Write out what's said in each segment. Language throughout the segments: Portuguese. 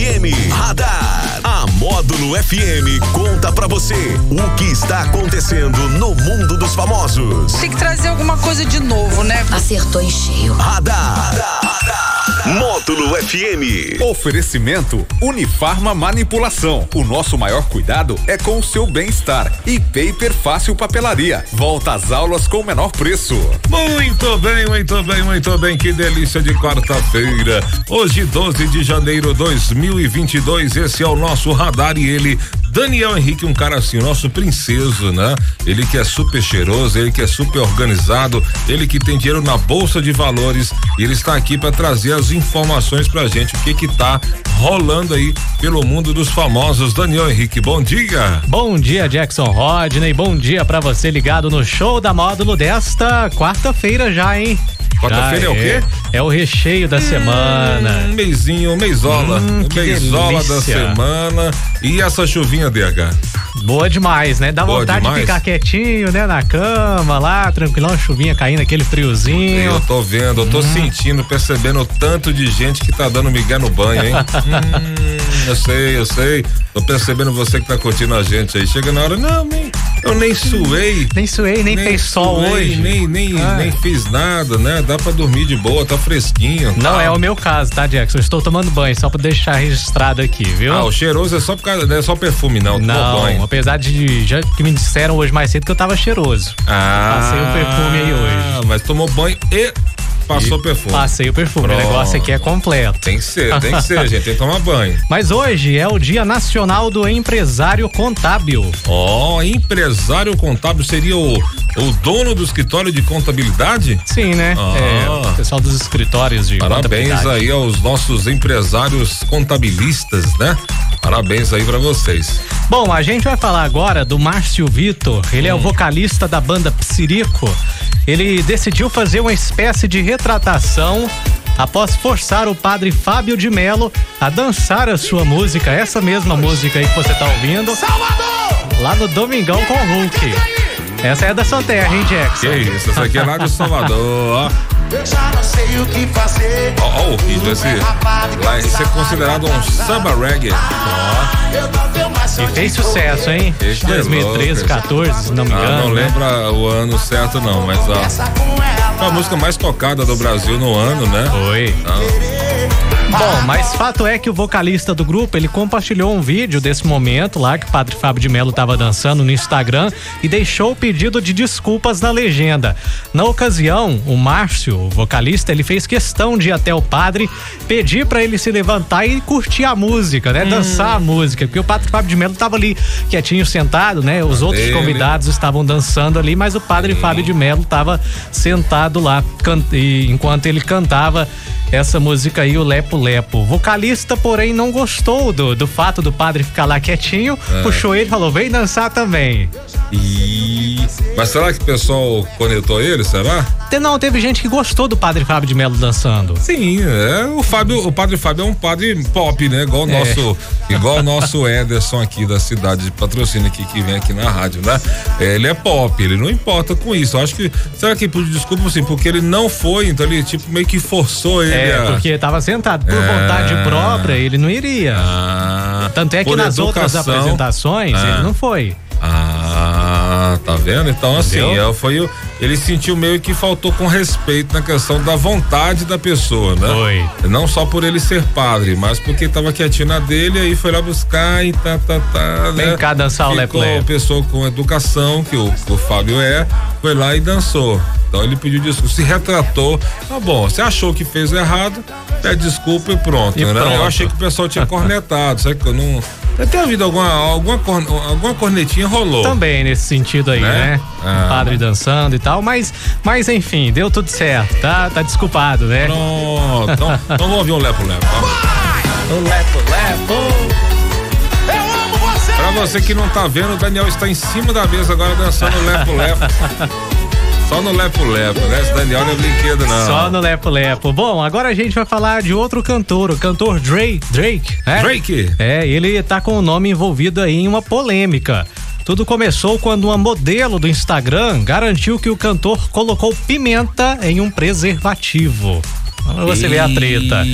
Jemi. Hadar Módulo FM conta pra você o que está acontecendo no mundo dos famosos. Tem que trazer alguma coisa de novo, né? Acertou em cheio. Radar. Módulo FM. Oferecimento Unifarma Manipulação. O nosso maior cuidado é com o seu bem-estar. E Paper Fácil Papelaria. Volta às aulas com o menor preço. Muito bem, muito bem, muito bem. Que delícia de quarta-feira. Hoje, 12 de janeiro de 2022. Esse é o nosso radar e ele Daniel Henrique, um cara assim, o nosso princeso, né? Ele que é super cheiroso, ele que é super organizado, ele que tem dinheiro na bolsa de valores e ele está aqui para trazer as informações pra gente, o que que tá rolando aí pelo mundo dos famosos. Daniel Henrique, bom dia. Bom dia, Jackson Rodney. Bom dia para você ligado no show da módulo desta quarta-feira já, hein? Quarta-feira é o quê? É o recheio da hum, semana. Um mêsinho, meizola. Hum, meizola da semana. E essa chuvinha, DH? Boa demais, né? Dá Boa vontade demais. de ficar quietinho, né? Na cama, lá, tranquilão, chuvinha caindo, aquele friozinho. Eu tô vendo, eu tô hum. sentindo, percebendo o tanto de gente que tá dando migué no banho, hein? hum, eu sei, eu sei. Tô percebendo você que tá curtindo a gente aí. Chega na hora, não, nem, eu nem suei. Nem suei, nem, nem fez sol hoje. Nem, nem, nem fiz nada, né? Dá pra dormir de boa, tá fresquinho. Não tá. é o meu caso, tá, Jackson? Eu estou tomando banho, só pra deixar registrado aqui, viu? Ah, o cheiroso é só por causa, é só perfume, não. Não, banho. apesar de já que me disseram hoje mais cedo que eu tava cheiroso. Ah. Passei o perfume aí hoje. Mas tomou banho e Passou o perfume. Passei o perfume. Pronto. O negócio aqui é completo. Tem que ser, tem que ser, gente. Tem que tomar banho. Mas hoje é o Dia Nacional do Empresário Contábil. Ó, oh, empresário contábil seria o, o dono do escritório de contabilidade? Sim, né? Ah. É, o pessoal dos escritórios de Parabéns aí aos nossos empresários contabilistas, né? Parabéns aí para vocês. Bom, a gente vai falar agora do Márcio Vitor. Ele hum. é o hum. vocalista da banda Psirico. Ele decidiu fazer uma espécie de retratação após forçar o padre Fábio de Melo a dançar a sua música, essa mesma música aí que você tá ouvindo. Salvador! Lá no Domingão com o Hulk. Essa é da sua terra, hein, Jackson? Que isso, essa aqui é lá de Salvador, ó. Eu já não sei o que fazer. Ó, ó o ritmo, esse. Lá, esse é considerado um samba reggae. Ó. E fez sucesso, hein? 2013, 14, se não me engano. Ah, não né? lembra o ano certo, não, mas ó. a música mais tocada do Brasil no ano, né? Foi. Então, Bom, mas fato é que o vocalista do grupo, ele compartilhou um vídeo desse momento lá que o Padre Fábio de Melo estava dançando no Instagram e deixou o pedido de desculpas na legenda. Na ocasião, o Márcio, o vocalista, ele fez questão de ir até o padre pedir para ele se levantar e curtir a música, né? Hum. Dançar a música, porque o Padre Fábio de Melo estava ali quietinho sentado, né? Os outros dele. convidados estavam dançando ali, mas o Padre Sim. Fábio de Melo estava sentado lá enquanto ele cantava essa música aí, o Lepo Lepo. vocalista, porém, não gostou do, do fato do padre ficar lá quietinho, é. puxou ele e falou: vem dançar também. E... Mas será que o pessoal conectou ele, será? Não, teve gente que gostou do padre Fábio de Melo dançando. Sim, é, o Fábio, o padre Fábio é um padre pop, né? Igual o é. nosso, igual o nosso Ederson aqui da cidade de patrocínio aqui, que vem aqui na rádio, né? É, ele é pop, ele não importa com isso. Eu acho que, será que desculpa assim, porque ele não foi, então ele tipo meio que forçou ele É, a... porque tava sentado por é... vontade própria, ele não iria. Ah, Tanto é que nas educação, outras apresentações ah, ele não foi. Ah, tá vendo? Então, assim, Entendeu? assim, foi o, ele sentiu meio que faltou com respeito na questão da vontade da pessoa, né? Foi. Não só por ele ser padre, mas porque tava quietinho na dele, aí foi lá buscar e tá, tá, tá. Vem né? cá dançar o Ficou uma pessoa com educação, que o, o Fábio é, foi lá e dançou. Então ele pediu desculpa, se retratou. Tá bom, você achou que fez errado, pede desculpa e pronto, e né? Pronto. Eu achei que o pessoal tinha cornetado, sabe que eu não. Deve ter havido alguma, alguma, alguma cornetinha rolou. Também nesse sentido aí, né? né? Ah. Padre dançando e tal, mas, mas enfim, deu tudo certo, tá? Tá desculpado, né? Pronto. Então, então vamos ouvir um lepo-lepo. O lepo-lepo. Pra você que não tá vendo, o Daniel está em cima da mesa agora dançando lepo-lepo. Só no Lepo Lepo, né? Esse Daniel não é brinquedo, não. Só no Lepo Lepo. Bom, agora a gente vai falar de outro cantor, o cantor Drake. Drake, né? Drake. É, ele tá com o nome envolvido aí em uma polêmica. Tudo começou quando uma modelo do Instagram garantiu que o cantor colocou pimenta em um preservativo. Você vê a treta.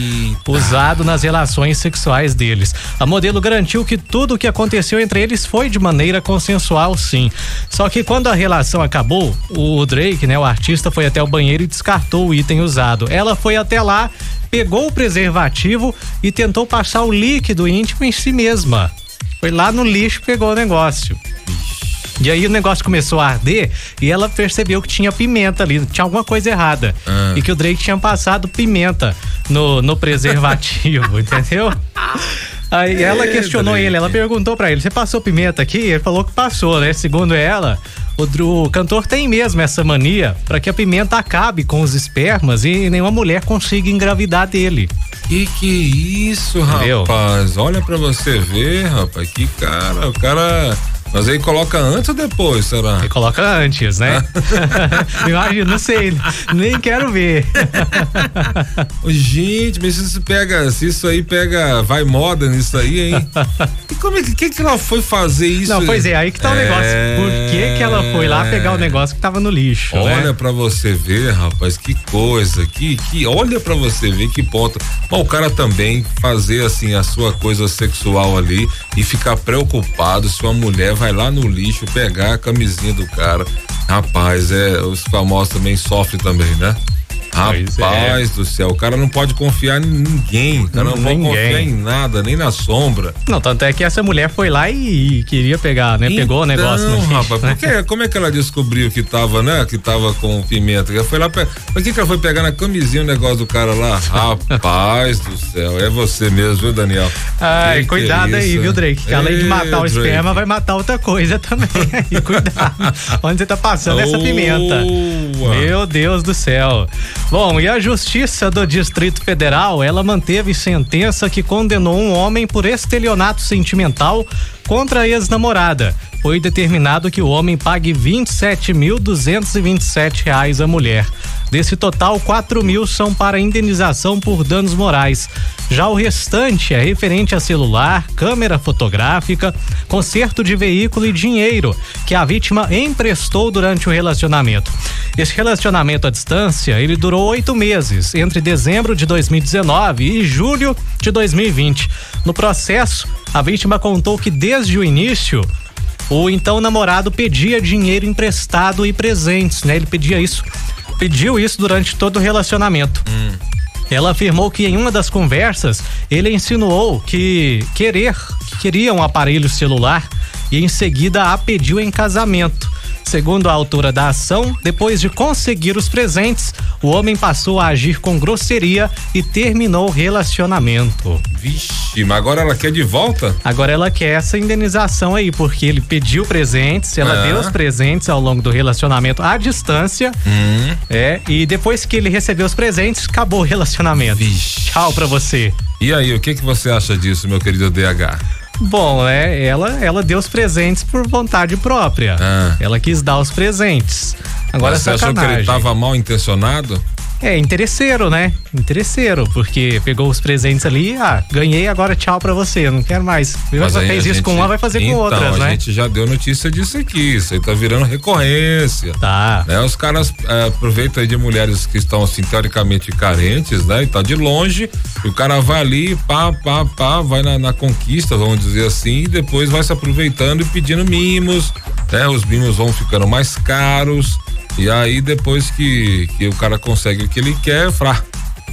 Usado nas relações sexuais deles. A modelo garantiu que tudo o que aconteceu entre eles foi de maneira consensual, sim. Só que quando a relação acabou, o Drake, né, o artista, foi até o banheiro e descartou o item usado. Ela foi até lá, pegou o preservativo e tentou passar o líquido íntimo em si mesma. Foi lá no lixo pegou o negócio. E aí o negócio começou a arder e ela percebeu que tinha pimenta ali, tinha alguma coisa errada. Ah. E que o Drake tinha passado pimenta no, no preservativo, entendeu? Aí ela questionou Drake. ele, ela perguntou pra ele: Você passou pimenta aqui? Ele falou que passou, né? Segundo ela, o, o cantor tem mesmo essa mania pra que a pimenta acabe com os espermas e nenhuma mulher consiga engravidar dele. Que que isso, Entendeu? rapaz? Olha pra você ver, rapaz. Que cara, o cara. Mas aí coloca antes ou depois, será? Ele coloca antes, né? Imagina, não sei, nem quero ver. Gente, mas se isso pega, se isso aí pega, vai moda nisso aí, hein? E como é que, que que ela foi fazer isso? Não, pois é, aí que tá o negócio. É. Por que que ela foi lá pegar o negócio que tava no lixo, Olha né? pra você ver, rapaz, que coisa, que, que olha pra você ver que ponto. Bom, o cara também fazer assim a sua coisa sexual ali e ficar preocupado se uma mulher vai lá no lixo pegar a camisinha do cara. Rapaz, é, os famosos também sofrem também, né? Pois é. Rapaz do céu, o cara não pode confiar em ninguém, o cara não pode confiar em nada, nem na sombra. Não, tanto é que essa mulher foi lá e, e queria pegar, né? Pegou o negócio Então, lixo. rapaz, né? porque, como é que ela descobriu que tava, né? Que tava com pimenta? Ela foi lá, pe... por que que ela foi pegar na camisinha o negócio do cara lá? Rapaz do céu, é você mesmo, viu, Daniel? Ai, Que que cuidado é aí, viu, Drake? Que além de Ei, matar o Drake. esperma, vai matar outra coisa também. Cuidado. Onde você tá passando essa pimenta? Boa. Meu Deus do céu. Bom, e a Justiça do Distrito Federal, ela manteve sentença que condenou um homem por estelionato sentimental contra a ex-namorada. Foi determinado que o homem pague 27.227 reais à mulher. Desse total, 4 mil são para indenização por danos morais. Já o restante é referente a celular, câmera fotográfica, conserto de veículo e dinheiro que a vítima emprestou durante o relacionamento. Esse relacionamento à distância, ele durou oito meses, entre dezembro de 2019 e julho de 2020. No processo, a vítima contou que desde o início o então namorado pedia dinheiro emprestado e presentes, né? Ele pedia isso, pediu isso durante todo o relacionamento. Ela afirmou que em uma das conversas ele insinuou que querer, que queria um aparelho celular e em seguida a pediu em casamento. Segundo a autora da ação, depois de conseguir os presentes, o homem passou a agir com grosseria e terminou o relacionamento. Vixe, mas agora ela quer de volta? Agora ela quer essa indenização aí, porque ele pediu presentes, ela É. deu os presentes ao longo do relacionamento à distância. É, e depois que ele recebeu os presentes, acabou o relacionamento. Vixe. Tchau pra você. E aí, o que que você acha disso, meu querido DH? Bom, é, ela, ela deu os presentes por vontade própria. Ah. Ela quis dar os presentes. Agora Mas você achou que ele tava mal intencionado? É, interesseiro, né? Interesseiro, porque pegou os presentes ali, ah, ganhei, agora tchau pra você, não quero mais. Mas fez a isso gente- com uma, vai fazer com então, outras, a né? gente já deu notícia disso aqui, isso aí tá virando recorrência. Tá. né? Os caras é, aproveitam aí de mulheres que estão assim teoricamente carentes, né? E tá de longe, e o cara vai ali, pá, pá, pá, vai na, na conquista, vamos dizer assim, e depois vai se aproveitando e pedindo mimos, né? Os mimos vão ficando mais caros, e aí depois que, que o cara consegue o que ele quer, frá,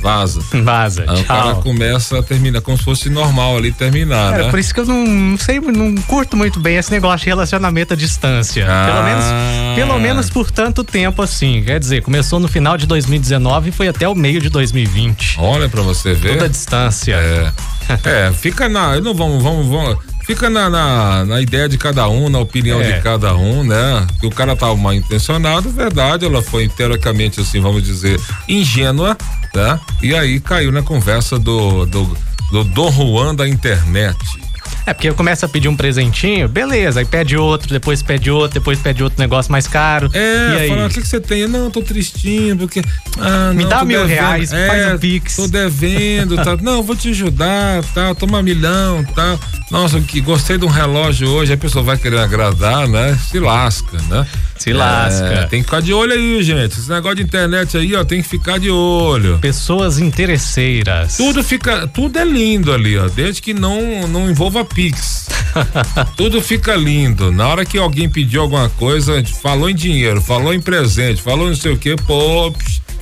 vaza. Vaza, Aí o cara tchau. começa a terminar como se fosse normal ali terminar, Cara, né? por isso que eu não, não sei, não curto muito bem esse negócio de relacionamento à distância. Ah. Pelo menos, pelo menos por tanto tempo assim. Quer dizer, começou no final de 2019 e foi até o meio de 2020. Olha pra você ver. Toda a distância. É. É, fica na. Não vamos, vamos, vamos. Fica na, na, na ideia de cada um, na opinião É. de cada um, né? Que o cara tava mal intencionado, verdade, ela foi teoricamente, assim, vamos dizer, ingênua, né? E aí caiu na conversa do, do, do Dom Juan da internet. É, porque começa a pedir um presentinho, beleza, aí pede outro, depois pede outro, depois pede outro negócio mais caro. É, e aí? fala, o que, que você tem? Não, tô tristinho, porque Ah, Me não, dá mil devendo. reais, é, faz um pix. Tô devendo, tá? Não, vou te ajudar, tá? Toma milhão, tá? Nossa, que gostei de um relógio hoje, a pessoa vai querer agradar, né? Se lasca, né? Se lasca. É, tem que ficar de olho aí, gente. Esse negócio de internet aí, ó, tem que ficar de olho. Pessoas interesseiras. Tudo fica, tudo é lindo ali, ó, desde que não não envolva Pix. tudo fica lindo. Na hora que alguém pediu alguma coisa, falou em dinheiro, falou em presente, falou não sei o que, pô,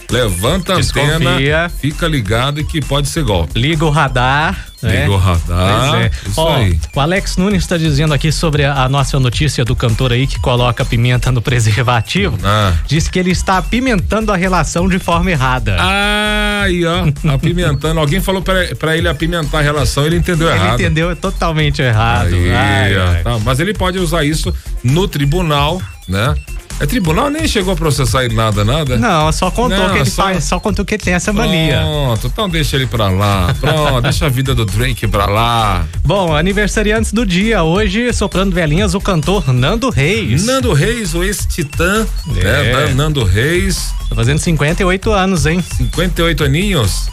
levanta a Desconfia. antena, fica ligado que pode ser golpe. Liga o radar. Né? Liga o radar. É. Isso Ó, aí. O Alex Nunes está dizendo aqui sobre a, a nossa notícia do cantor aí que coloca pimenta no preservativo. Ah. Diz que ele está apimentando a relação de forma errada. Aí, ó, apimentando. Alguém falou pra, pra ele apimentar a relação, ele entendeu ele errado. entendeu totalmente errado. Aí, Ai, ai. tá, mas ele pode usar isso no tribunal, né? É tribunal, nem chegou a processar ele nada, nada. Não, só contou Não, que ele só- faz, só contou que ele tem essa mania. Pronto, então deixa ele pra lá. Pronto, deixa a vida do Drake pra lá. Bom, aniversariantes do dia. Hoje, soprando velhinhas, o cantor Nando Reis. Nando Reis, o ex-titã, É. né? Nando Reis, Tá fazendo 58 anos, hein? 58 aninhos.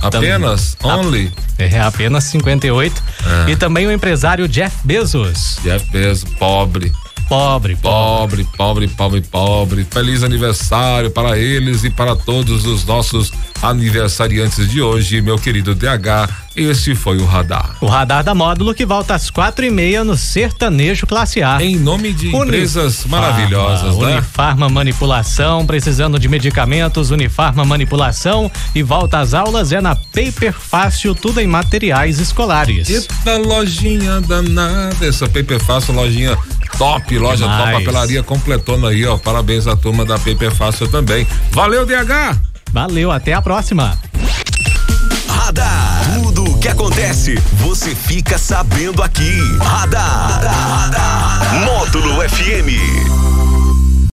Apenas, only. É apenas 58. É. E também o empresário Jeff Bezos. Jeff Bezos, pobre. Pobre, pobre. Pobre, pobre, pobre. Feliz aniversário para eles e para todos os nossos aniversariantes de hoje, meu querido DH. Esse foi o Radar. O radar da módulo que volta às quatro e meia no Sertanejo Classe A. Em nome de empresas maravilhosas, né? Unifarma Manipulação, precisando de medicamentos, Unifarma Manipulação e volta às aulas é na Paper Fácil, tudo em materiais escolares. Eita lojinha danada, essa Paper Fácil, lojinha top, loja top, Demais. papelaria completona aí, ó. Parabéns à turma da Paper Fácil também. Valeu, DH! Valeu, até a próxima. Radar. Tudo o que acontece, você fica sabendo aqui. Radar. Módulo FM.